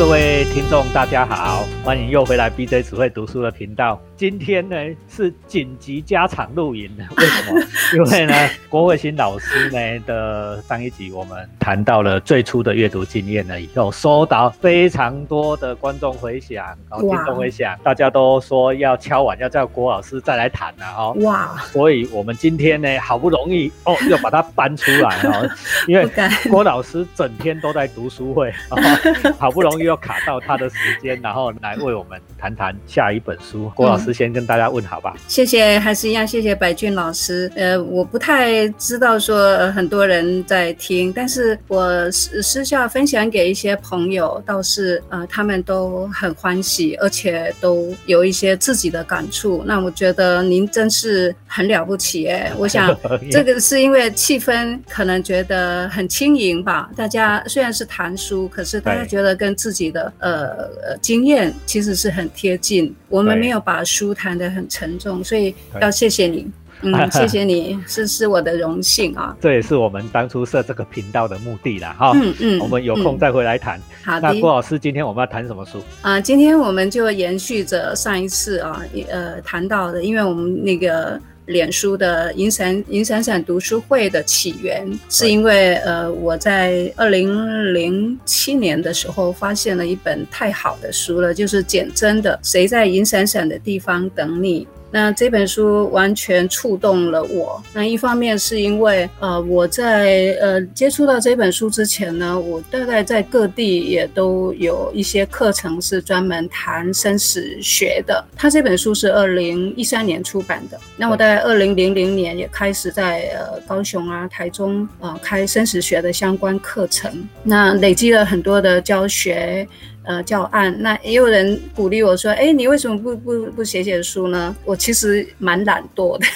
各位听众，大家好，欢迎又回来 BJ 只会读书的频道。今天呢是紧急加场录影，为什么？因为呢郭慧欣老师呢的上一集我们谈到了最初的阅读经验呢以后，收到非常多的观众回响，然后听众回响，大家都说要敲碗，要叫郭老师再来谈了哦。哇！所以我们今天呢好不容易哦，又把它搬出来哦，因为郭老师整天都在读书会，好不容易又卡到他的时间，然后来为我们谈谈下一本书。郭老师。先跟大家问好吧，谢谢，还是一样，谢谢白俊老师。呃，我不太知道说很多人在听，但是我私私下分享给一些朋友，倒是呃他们都很欢喜，而且都有一些自己的感触。那我觉得您真是很了不起哎！我想这个是因为气氛可能觉得很轻盈吧。大家虽然是谈书，可是大家觉得跟自己的呃经验其实是很贴近。我们没有把书。书谈的很沉重，所以要谢谢你，嗯，谢谢你，是是我的荣幸啊。这也是我们当初设这个频道的目的了哈。嗯嗯，我们有空再回来谈。好的，那郭老师，今天我们要谈什么书啊？今天我们就延续着上一次啊，呃，谈到的，因为我们那个。脸书的银闪银闪闪读书会的起源，是因为呃我在二零零七年的时候发现了一本太好的书了，就是简真的《谁在银闪闪的地方等你》。那这本书完全触动了我。那一方面是因为，呃，我在呃接触到这本书之前呢，我大概在各地也都有一些课程是专门谈生死学的。他这本书是二零一三年出版的。那我大概二零零零年也开始在呃高雄啊、台中啊开生死学的相关课程。那累积了很多的教学。呃，教案那也有人鼓励我说：“哎，你为什么不不不写写书呢？”我其实蛮懒惰的，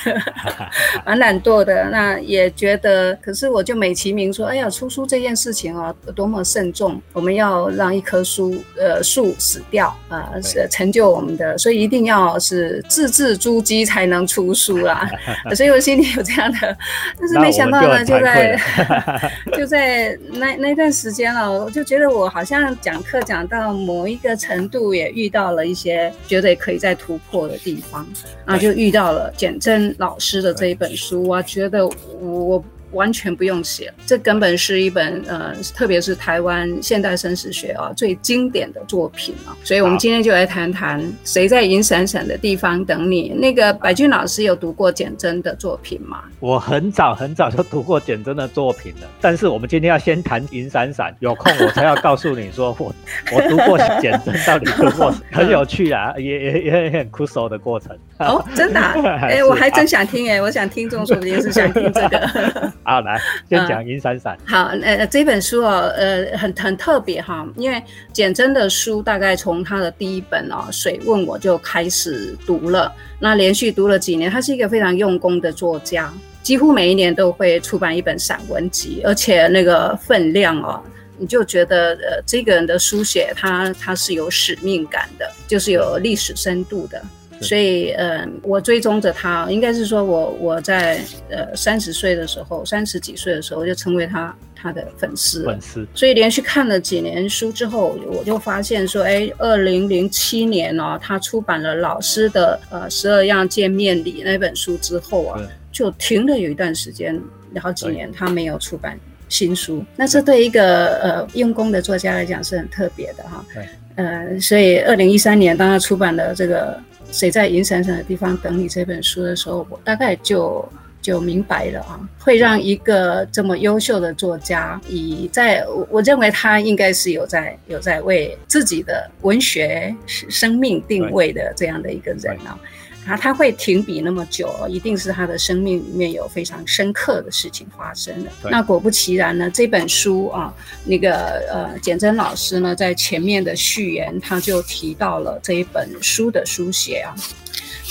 蛮懒惰的。那也觉得，可是我就美其名说：“哎呀，出书这件事情啊，多么慎重！我们要让一棵树呃树死掉啊，是成就我们的，所以一定要是字字珠玑才能出书啦。所以我心里有这样的，但是没想到呢，就在 就在那那段时间了，我就觉得我好像讲课讲到某一个程度，也遇到了一些觉得可以再突破的地方，然后就遇到了简真老师的这一本书，我觉得我。完全不用写，这根本是一本呃，特别是台湾现代生死学啊最经典的作品啊。所以，我们今天就来谈谈谁在银闪闪的地方等你。那个白俊老师有读过简真的作品吗？我很早很早就读过简真的作品了，但是我们今天要先谈银闪闪，有空我才要告诉你说我 我读过简真到底读过，很有趣啊，也也也很酷手的过程。哦，真的？哎，我还真想听哎，我想听众说不定是想听这个。好，来先讲《银闪闪》。好，呃，这本书哦，呃，很很特别哈，因为简真的书大概从他的第一本哦《水问》我就开始读了，那连续读了几年。他是一个非常用功的作家，几乎每一年都会出版一本散文集，而且那个分量哦，你就觉得呃，这个人的书写他他是有使命感的，就是有历史深度的。所以，呃，我追踪着他，应该是说，我我在呃三十岁的时候，三十几岁的时候就成为他他的粉丝。粉丝。所以连续看了几年书之后，我就发现说，哎，二零零七年呢，他出版了老师的呃十二样见面礼那本书之后啊，就停了有一段时间，好几年他没有出版新书。那这对一个呃用功的作家来讲是很特别的哈。对。呃，所以二零一三年当他出版了这个。谁在银闪闪的地方等你这本书的时候，我大概就就明白了啊，会让一个这么优秀的作家，以在我认为他应该是有在有在为自己的文学生命定位的这样的一个人啊。啊，他会停笔那么久，一定是他的生命里面有非常深刻的事情发生的。那果不其然呢，这本书啊，那个呃，简真老师呢，在前面的序言他就提到了这一本书的书写啊。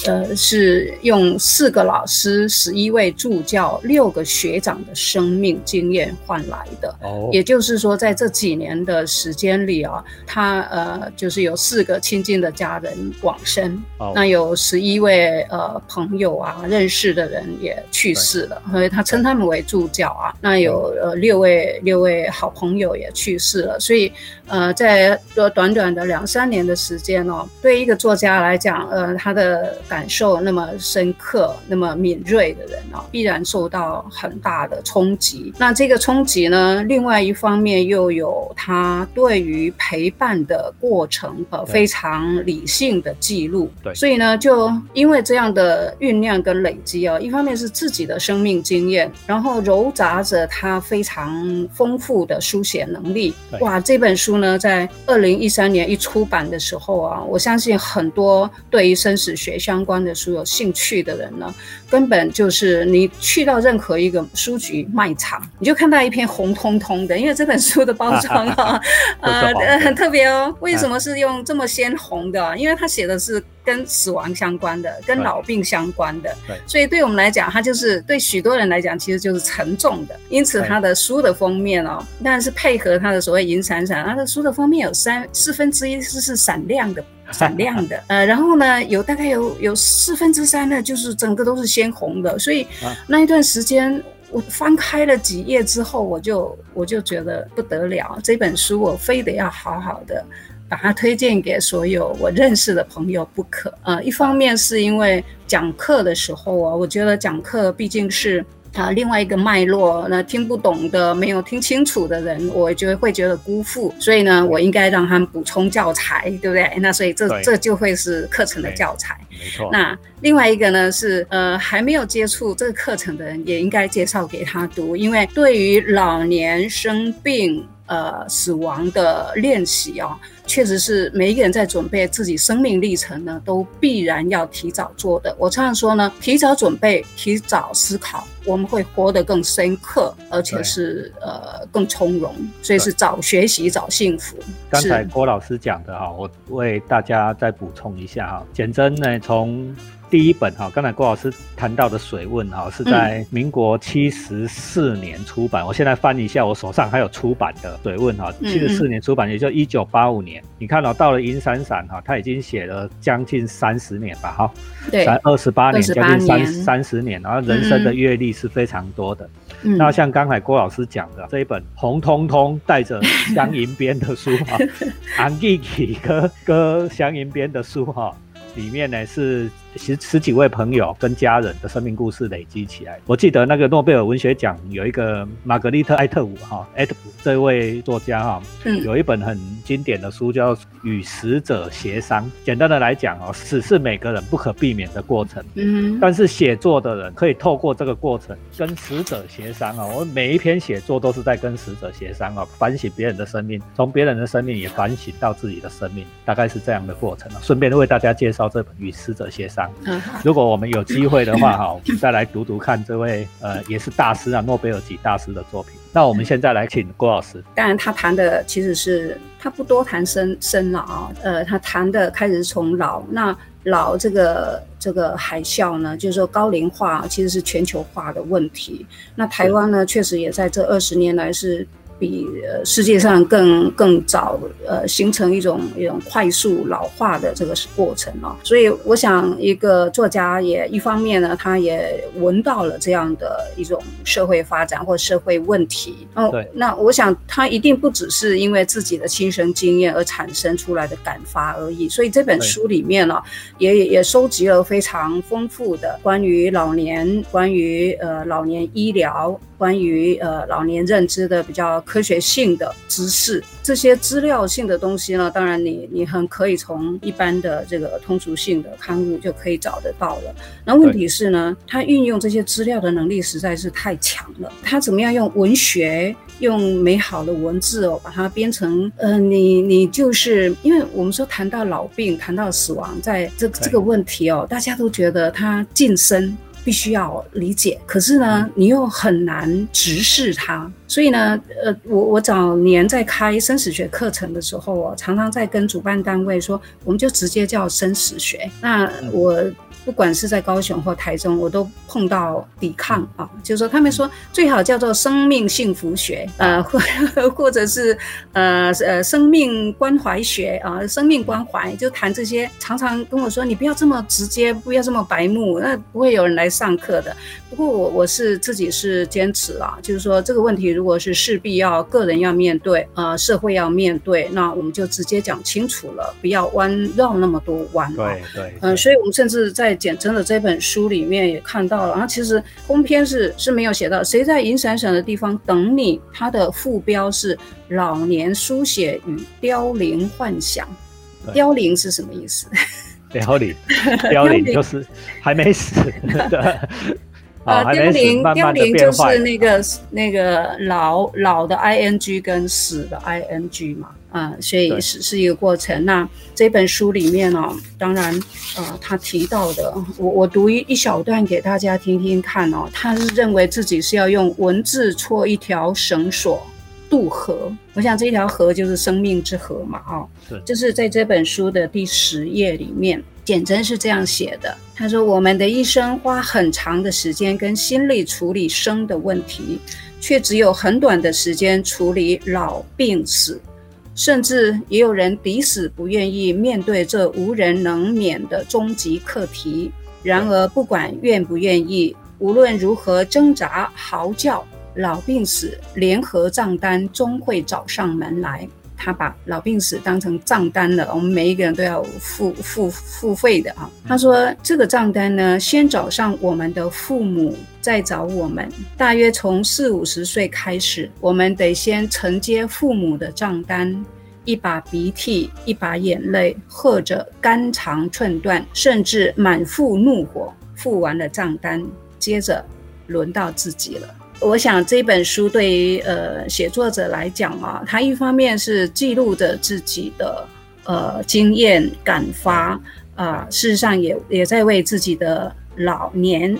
呃，是用四个老师、十一位助教、六个学长的生命经验换来的。哦，也就是说，在这几年的时间里啊，他呃，就是有四个亲近的家人往生，那有十一位呃朋友啊，认识的人也去世了，所以他称他们为助教啊。那有呃六位六位好朋友也去世了，所以呃，在短短的两三年的时间哦，对一个作家来讲，呃，他的感受那么深刻、那么敏锐的人哦，必然受到很大的冲击。那这个冲击呢，另外一方面又有他对于陪伴的过程呃非常理性的记录。对，所以呢，就因为这样的酝酿跟累积啊，一方面是自己的生命经验，然后揉杂着他非常丰富的书写能力。哇，这本书呢，在二零一三年一出版的时候啊，我相信很多对于生死学相关的书有兴趣的人呢，根本就是你去到任何一个书局卖场，你就看到一篇红彤彤的，因为这本书的包装啊，呃，很特别哦。为什么是用这么鲜红的？因为它写的是。跟死亡相关的，跟老病相关的，对，所以对我们来讲，它就是对许多人来讲，其实就是沉重的。因此，它的书的封面哦，但是配合它的所谓银闪闪。它的书的封面有三四分之一是是闪亮的，闪亮的。呃，然后呢，有大概有有四分之三呢，就是整个都是鲜红的。所以那一段时间，我翻开了几页之后，我就我就觉得不得了，这本书我非得要好好的。把它推荐给所有我认识的朋友不可。呃，一方面是因为讲课的时候啊，我觉得讲课毕竟是啊另外一个脉络，那听不懂的、没有听清楚的人，我觉得会觉得辜负。所以呢，我应该让他们补充教材，对不对？那所以这这就会是课程的教材。没错。那另外一个呢是呃还没有接触这个课程的人，也应该介绍给他读，因为对于老年生病。呃，死亡的练习啊，确实是每一个人在准备自己生命历程呢，都必然要提早做的。我常常说呢，提早准备，提早思考，我们会活得更深刻，而且是呃更从容。所以是早学习，早幸福。刚才郭老师讲的哈，我为大家再补充一下哈，简真呢从。第一本哈，刚才郭老师谈到的《水问》哈，是在民国七十四年出版。我现在翻一下，我手上还有出版的《水问》哈，七十四年出版，也就一九八五年。你看到到了银闪闪哈，他已经写了将近三十年吧哈，对，才二十八年，将近三三十年，然后人生的阅历是非常多的。那像刚才郭老师讲的这一本红彤彤带着香银边的书哈，安吉吉哥哥香银边的书哈。里面呢是十十几位朋友跟家人的生命故事累积起来。我记得那个诺贝尔文学奖有一个玛格丽特·艾特伍哈，艾特伍这位作家哈，有一本很经典的书叫《与死者协商》。简单的来讲哦，死是每个人不可避免的过程。嗯，但是写作的人可以透过这个过程跟死者协商啊。我每一篇写作都是在跟死者协商啊，反省别人的生命，从别人的生命也反省到自己的生命，大概是这样的过程啊。顺便为大家介绍。这本《与死者协商》，如果我们有机会的话，哈，再来读读看这位呃，也是大师啊，诺贝尔级大师的作品。那我们现在来请郭老师。当然，他谈的其实是他不多谈生生老，呃，他谈的开始是从老。那老这个这个海啸呢，就是说高龄化其实是全球化的问题。那台湾呢，确实也在这二十年来是。比呃世界上更更早呃形成一种一种快速老化的这个过程哦，所以我想一个作家也一方面呢，他也闻到了这样的一种社会发展或社会问题哦。对，那我想他一定不只是因为自己的亲身经验而产生出来的感发而已。所以这本书里面呢，也也收集了非常丰富的关于老年、关于呃老年医疗。关于呃老年认知的比较科学性的知识，这些资料性的东西呢，当然你你很可以从一般的这个通俗性的刊物就可以找得到了。那问题是呢，他运用这些资料的能力实在是太强了。他怎么样用文学，用美好的文字哦，把它编成呃，你你就是因为我们说谈到老病，谈到死亡，在这这个问题哦，大家都觉得他近身。必须要理解，可是呢，你又很难直视它。所以呢，呃，我我早年在开生死学课程的时候，我常常在跟主办单位说，我们就直接叫生死学。那我不管是在高雄或台中，我都碰到抵抗啊，就是说他们说最好叫做生命幸福学，呃，或 或者是呃呃生命关怀学啊，生命关怀就谈这些，常常跟我说你不要这么直接，不要这么白目，那不会有人来上课的。不过我我是自己是坚持啊，就是说这个问题如果是势必要个人要面对，呃，社会要面对，那我们就直接讲清楚了，不要弯绕那么多弯。对对，嗯，所以我们甚至在简真的这本书里面也看到了，然后其实通篇是是没有写到谁在银闪闪的地方等你，它的副标是老年书写与凋零幻想，凋零是什么意思？凋零，凋零就是还没死 的。呃，凋零，凋零就是那个那个老老的 i n g 跟死的 i n g 嘛，啊，所以是是一个过程。那这本书里面呢，当然，呃，他提到的，我我读一一小段给大家听听看哦。他是认为自己是要用文字戳一条绳索渡河，我想这条河就是生命之河嘛，哦，是，就是在这本书的第十页里面。简真是这样写的，他说：“我们的一生花很长的时间跟心力处理生的问题，却只有很短的时间处理老病死，甚至也有人抵死不愿意面对这无人能免的终极课题。然而，不管愿不愿意，无论如何挣扎嚎叫，老病死联合账单终会找上门来。”他把老病死当成账单了，我们每一个人都要付付付费的啊。他说这个账单呢，先找上我们的父母，再找我们。大约从四五十岁开始，我们得先承接父母的账单，一把鼻涕一把眼泪，或者肝肠寸断，甚至满腹怒火，付完了账单，接着轮到自己了。我想这本书对于呃写作者来讲嘛，他一方面是记录着自己的呃经验感发啊，事实上也也在为自己的老年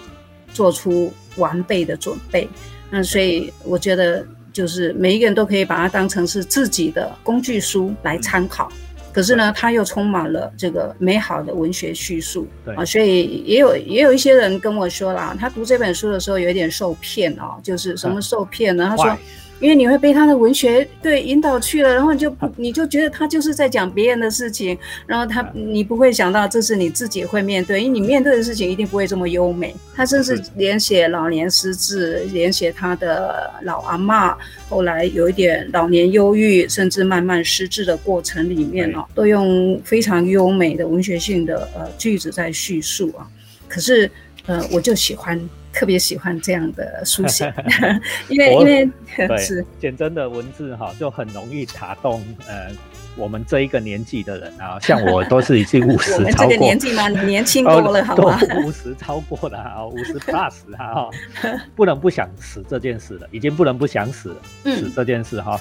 做出完备的准备。那所以我觉得就是每一个人都可以把它当成是自己的工具书来参考。可是呢，它又充满了这个美好的文学叙述啊，所以也有也有一些人跟我说啦，他读这本书的时候有点受骗哦，就是什么受骗呢？他说。因为你会被他的文学对引导去了，然后你就你就觉得他就是在讲别人的事情，然后他你不会想到这是你自己会面对，因为你面对的事情一定不会这么优美。他甚至连写老年失智，连写他的老阿妈后来有一点老年忧郁，甚至慢慢失智的过程里面哦，都用非常优美的文学性的呃句子在叙述啊。可是呃，我就喜欢。特别喜欢这样的书写，因为因为 是。简真的文字哈，就很容易打动呃我们这一个年纪的人啊，像我都是已经五十超过，这个年纪嘛，年轻多了，好吗？五十超过了啊，五十 plus 哈，不能不想死这件事了，已经不能不想死了，死这件事哈。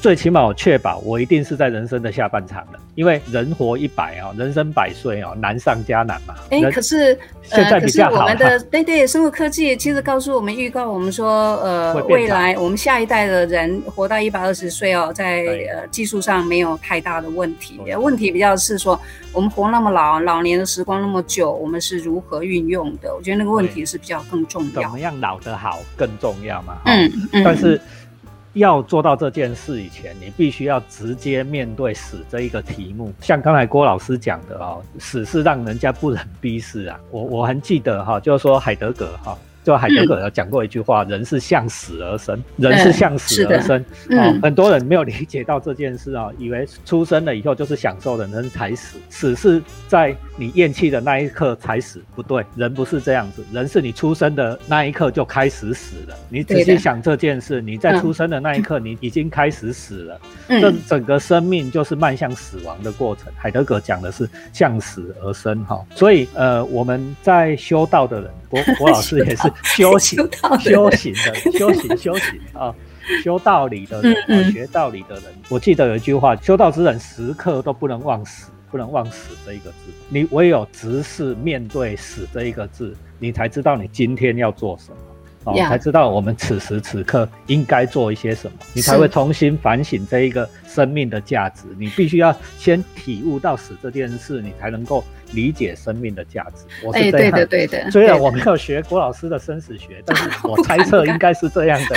最起码我确保我一定是在人生的下半场了，因为人活一百啊，人生百岁哦，难上加难嘛。哎，可是现在比较好。我们的 对对，生物科技其实告诉我们，预告我们说，呃，未来我们下一代的人活到一百二十岁哦，在呃技术上没有太大的问题。问题比较是说，我们活那么老，老年的时光那么久，我们是如何运用的？我觉得那个问题是比较更重要。怎么样老得好更重要嘛？嗯嗯。但是。要做到这件事以前，你必须要直接面对死这一个题目。像刚才郭老师讲的哦，死是让人家不忍逼死啊。我我很记得哈，就是说海德格哈。就海德格有讲过一句话：“人是向死而生，人是向死而生。”啊，很多人没有理解到这件事啊，以为出生了以后就是享受的，人才死，死是在你咽气的那一刻才死。不对，人不是这样子，人是你出生的那一刻就开始死了。你仔细想这件事，你在出生的那一刻，你已经开始死了。这整个生命就是迈向死亡的过程。海德格讲的是向死而生，哈。所以，呃，我们在修道的人。郭郭 老师也是修行、修行的、修行、修行啊，修道理的人，学道理的人。我记得有一句话：修道之人时刻都不能忘死，不能忘死这一个字。你唯有直视面对死这一个字，你才知道你今天要做什么哦，才知道我们此时此刻应该做一些什么，你才会重新反省这一个生命的价值。你必须要先体悟到死这件事，你才能够。理解生命的价值，我是这样。对的，对的。虽然我没有学郭老师的生死学，但是 我猜测应该是这样的。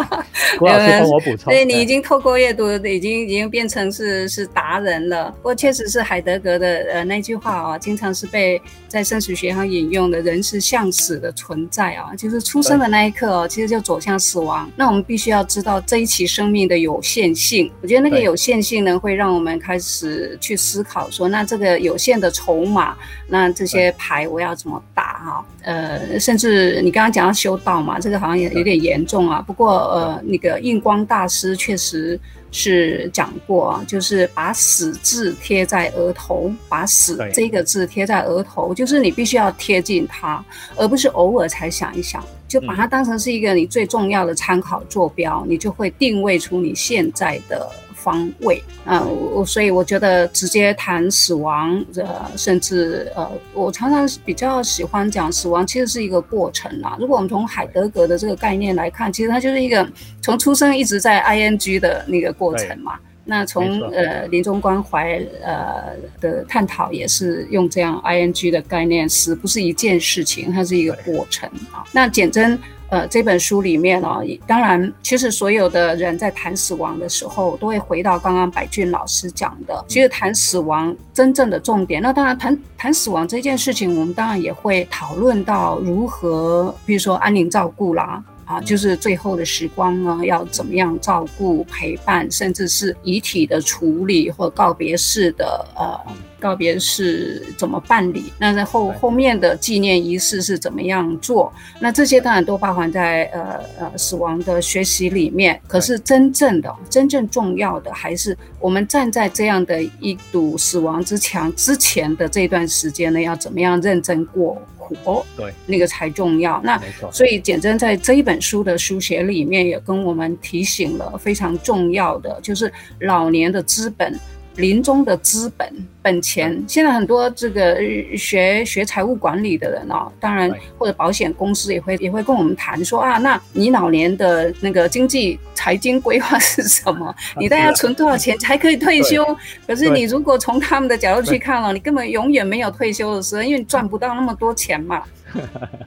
郭老师帮我补充。对你已经透过阅读，已经已经变成是是达人了。不过确实是海德格的呃那句话啊，经常是被在生死学上引用的。人是向死的存在啊，就是出生的那一刻哦，其实就走向死亡。那我们必须要知道这一期生命的有限性。我觉得那个有限性呢，会让我们开始去思考说，那这个有限的筹码，那这些牌我要怎么打哈？呃，甚至你刚刚讲到修道嘛，这个好像也有点严重啊。不过呃，那个印光大师确实是讲过啊，就是把死字贴在额头，把死这个字贴在额头，就是你必须要贴近它，而不是偶尔才想一想，就把它当成是一个你最重要的参考坐标，你就会定位出你现在的。方位啊，我所以我觉得直接谈死亡，呃，甚至呃，我常常比较喜欢讲死亡，其实是一个过程啊。如果我们从海德格的这个概念来看，其实它就是一个从出生一直在 ing 的那个过程嘛。那从呃临终关怀呃的探讨也是用这样 ing 的概念，死不是一件事情，它是一个过程啊。那简真。呃，这本书里面呢，当然，其实所有的人在谈死亡的时候，都会回到刚刚白俊老师讲的，其实谈死亡真正的重点。那当然，谈谈死亡这件事情，我们当然也会讨论到如何，比如说安宁照顾啦。啊，就是最后的时光呢，要怎么样照顾、陪伴，甚至是遗体的处理或告别式的呃告别式怎么办理？那在后后面的纪念仪式是怎么样做？那这些当然都包含在呃呃死亡的学习里面。可是真正的、真正重要的，还是我们站在这样的一堵死亡之墙之前的这段时间呢，要怎么样认真过？活对那个才重要。那所以简真在这一本书的书写里面也跟我们提醒了非常重要的，就是老年的资本。临终的资本本钱，现在很多这个学学财务管理的人哦，当然或者保险公司也会也会跟我们谈说啊，那你老年的那个经济财经规划是什么？你大概存多少钱才可以退休？可是你如果从他们的角度去看了，你根本永远没有退休的时候，因为你赚不到那么多钱嘛。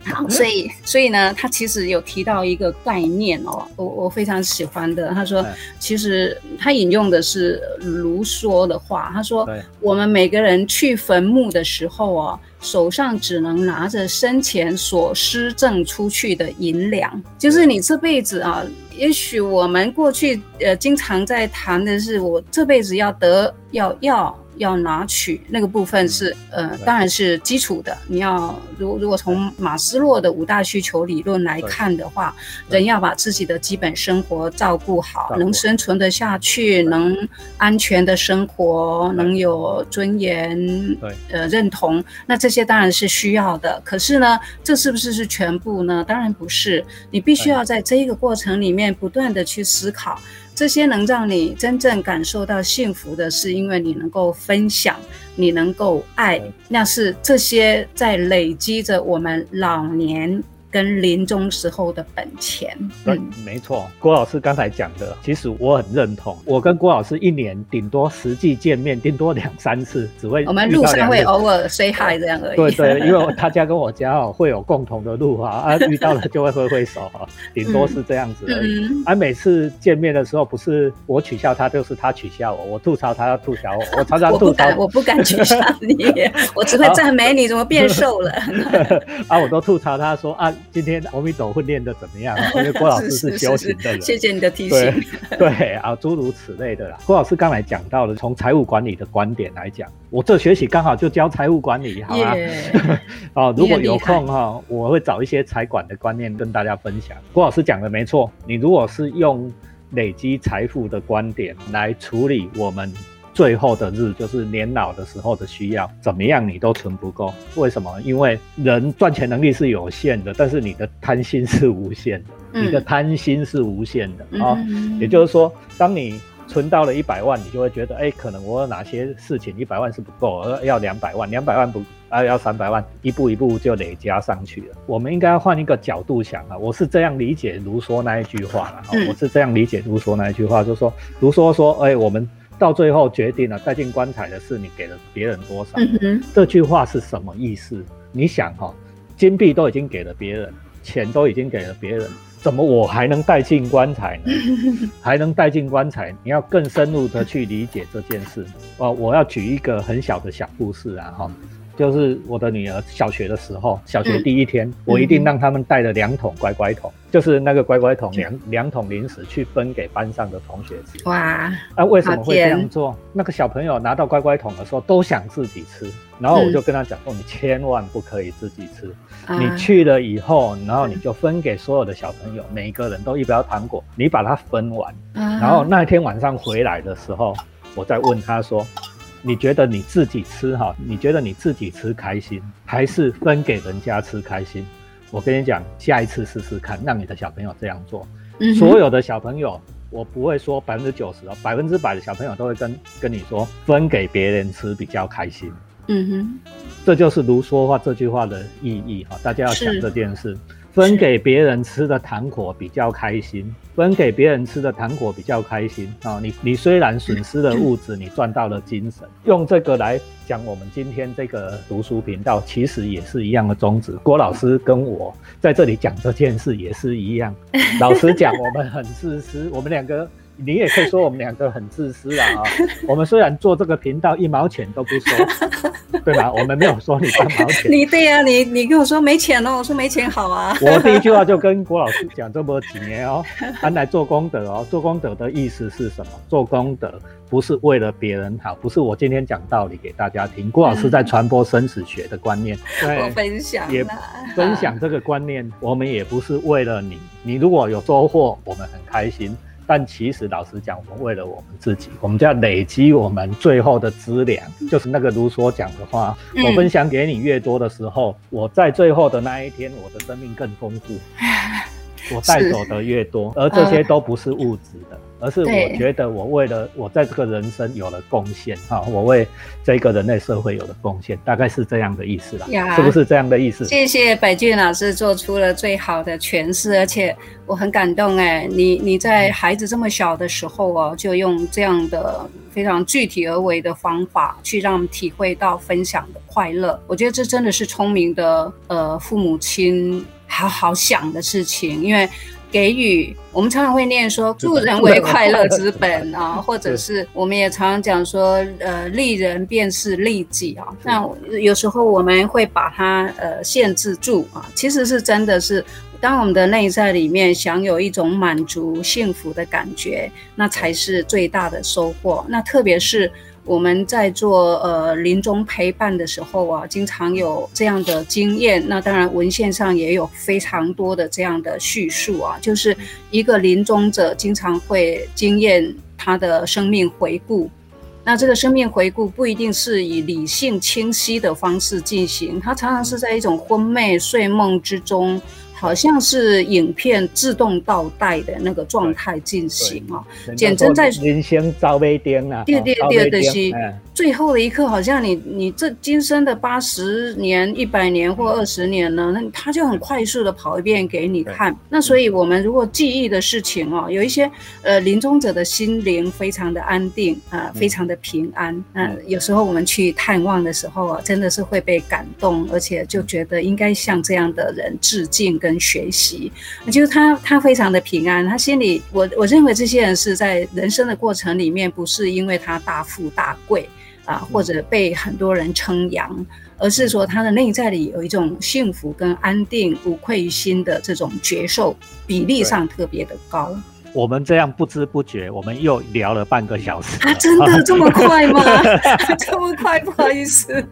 好，所以所以呢，他其实有提到一个概念哦，我我非常喜欢的。他说，其实他引用的是卢梭的话，他说，我们每个人去坟墓的时候哦，手上只能拿着生前所施赠出去的银两，就是你这辈子啊，也许我们过去呃经常在谈的是，我这辈子要得要要。要拿取那个部分是，呃，当然是基础的。你要如如果从马斯洛的五大需求理论来看的话，人要把自己的基本生活照顾好，能生存得下去，能安全的生活，能有尊严，对，呃，认同，那这些当然是需要的。可是呢，这是不是是全部呢？当然不是。你必须要在这一个过程里面不断的去思考。这些能让你真正感受到幸福的是，因为你能够分享，你能够爱，那是这些在累积着我们老年。跟临终时候的本钱，对，没错。郭老师刚才讲的，其实我很认同。我跟郭老师一年顶多实际见面，顶多两三次，只会我们路上会偶尔 say hi 这样而已。对对，因为他家跟我家哦会有共同的路啊，啊 遇到了就会挥挥手啊，顶多是这样子而已。而每次见面的时候，不是我取笑他，就是他取笑我；我吐槽他，要吐槽我。我常常吐槽，我不敢取笑你，我只会赞美你怎么变瘦了。啊，我都吐槽他说啊。今天阿弥陀会练得怎么样？因为郭老师是修行的人，谢谢你的提醒。对 啊，诸如此类的啦。郭老师刚才讲到了，从财务管理的观点来讲，我这学期刚好就教财务管理，好吗？哦，如果有空哈，我会找一些财管的观念跟大家分享。郭老师讲的没错，你如果是用累积财富的观点来处理我们。最后的日就是年老的时候的需要，怎么样你都存不够。为什么？因为人赚钱能力是有限的，但是你的贪心是无限的。你的贪心是无限的啊，也就是说，当你存到了一百万，你就会觉得，哎，可能我有哪些事情一百万是不够，而要两百万，两百万不啊要三百万，一步一步就累加上去了。我们应该要换一个角度想啊，我是这样理解卢梭那一句话了，我是这样理解卢梭那一句话，就是说卢梭说，哎，我们到最后决定了带进棺材的是你给了别人多少，这句话是什么意思？你想哈，金币都已经给了别人，钱都已经给了别人。怎么我还能带进棺材呢？还能带进棺材？你要更深入的去理解这件事。哦，我要举一个很小的小故事啊，哈，就是我的女儿小学的时候，小学第一天，我一定让他们带了两桶乖乖桶，就是那个乖乖桶两两桶零食去分给班上的同学吃。哇，啊，为什么会这样做？那个小朋友拿到乖乖桶的时候都想自己吃，然后我就跟他讲说，你千万不可以自己吃。你去了以后，然后你就分给所有的小朋友，每一个人都一包糖果，你把它分完。然后那天晚上回来的时候，我再问他说：“你觉得你自己吃哈？你觉得你自己吃开心，还是分给人家吃开心？”我跟你讲，下一次试试看，让你的小朋友这样做。所有的小朋友，我不会说百分之九十哦，百分之百的小朋友都会跟跟你说，分给别人吃比较开心。嗯哼，这就是卢梭话这句话的意义哈，大家要想这件事。分给别人吃的糖果比较开心，分给别人吃的糖果比较开心啊！你你虽然损失了物质，你赚到了精神。用这个来讲，我们今天这个读书频道其实也是一样的宗旨。郭老师跟我在这里讲这件事也是一样。老实讲，我们很自私，我们两个。你也可以说我们两个很自私啊！我们虽然做这个频道一毛钱都不收，对吧？我们没有说你半毛钱。你对呀，你你跟我说没钱了，我说没钱好啊。我第一句话就跟郭老师讲这么几年哦，安来做功德哦。做功德的意思是什么？做功德不是为了别人好，不是我今天讲道理给大家听。郭老师在传播生死学的观念，我分享也分享这个观念。我们也不是为了你，你如果有收获，我们很开心。但其实，老实讲，我们为了我们自己，我们就要累积我们最后的资粮，就是那个卢梭讲的话：我分享给你越多的时候，我在最后的那一天，我的生命更丰富。我带走的越多，而这些都不是物质的。而是我觉得我为了我在这个人生有了贡献哈，我为这个人类社会有了贡献，大概是这样的意思啦，是不是这样的意思？谢谢百俊老师做出了最好的诠释，而且我很感动哎，你你在孩子这么小的时候哦，就用这样的非常具体而为的方法去让体会到分享的快乐，我觉得这真的是聪明的呃父母亲好好想的事情，因为。给予，我们常常会念说助人为快乐之本啊，或者是我们也常常讲说，呃，利人便是利己啊。那有时候我们会把它呃限制住啊，其实是真的是，当我们的内在里面享有一种满足幸福的感觉，那才是最大的收获。那特别是。我们在做呃临终陪伴的时候啊，经常有这样的经验。那当然文献上也有非常多的这样的叙述啊，就是一个临终者经常会经验他的生命回顾。那这个生命回顾不一定是以理性清晰的方式进行，他常常是在一种昏昧睡梦之中。好像是影片自动倒带的那个状态进行啊，简直在人生招杯灯啊，对对对的是最后的一刻，好像你你这今生的八十年、一百年或二十年呢，那他就很快速的跑一遍给你看。那所以我们如果记忆的事情哦，有一些呃临终者的心灵非常的安定啊，非常的平安。嗯，有时候我们去探望的时候啊，真的是会被感动，而且就觉得应该向这样的人致敬跟。跟学习，就是他，他非常的平安。他心里，我我认为这些人是在人生的过程里面，不是因为他大富大贵啊，或者被很多人称扬，而是说他的内在里有一种幸福跟安定、无愧于心的这种觉受，比例上特别的高。我们这样不知不觉，我们又聊了半个小时。啊，真的这么快吗？这么快，不好意思。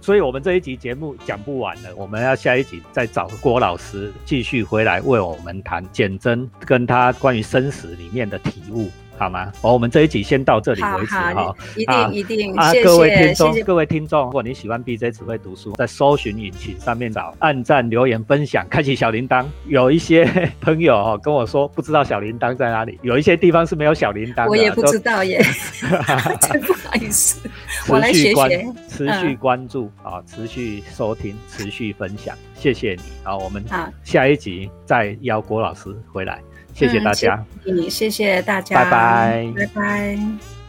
所以，我们这一集节目讲不完了，我们要下一集再找郭老师继续回来为我们谈简真跟他关于生死里面的体悟。好吗？哦，我们这一集先到这里为止哈好。，一啊定一定，啊，谢各位听谢谢众，谢。各位听众，如果你喜欢 BJ 只会读书，在搜寻引擎上面找，按赞、留言、分享，开启小铃铛。有一些朋友哦跟我说，不知道小铃铛在哪里，有一些地方是没有小铃铛的，我也不知道耶，真不好意思，我来持续关学学。持续关注啊，持续收听，持续分享，谢谢你。好，我们，下一集再邀郭老师回来，谢谢嗯大家。谢谢大家，拜拜拜拜。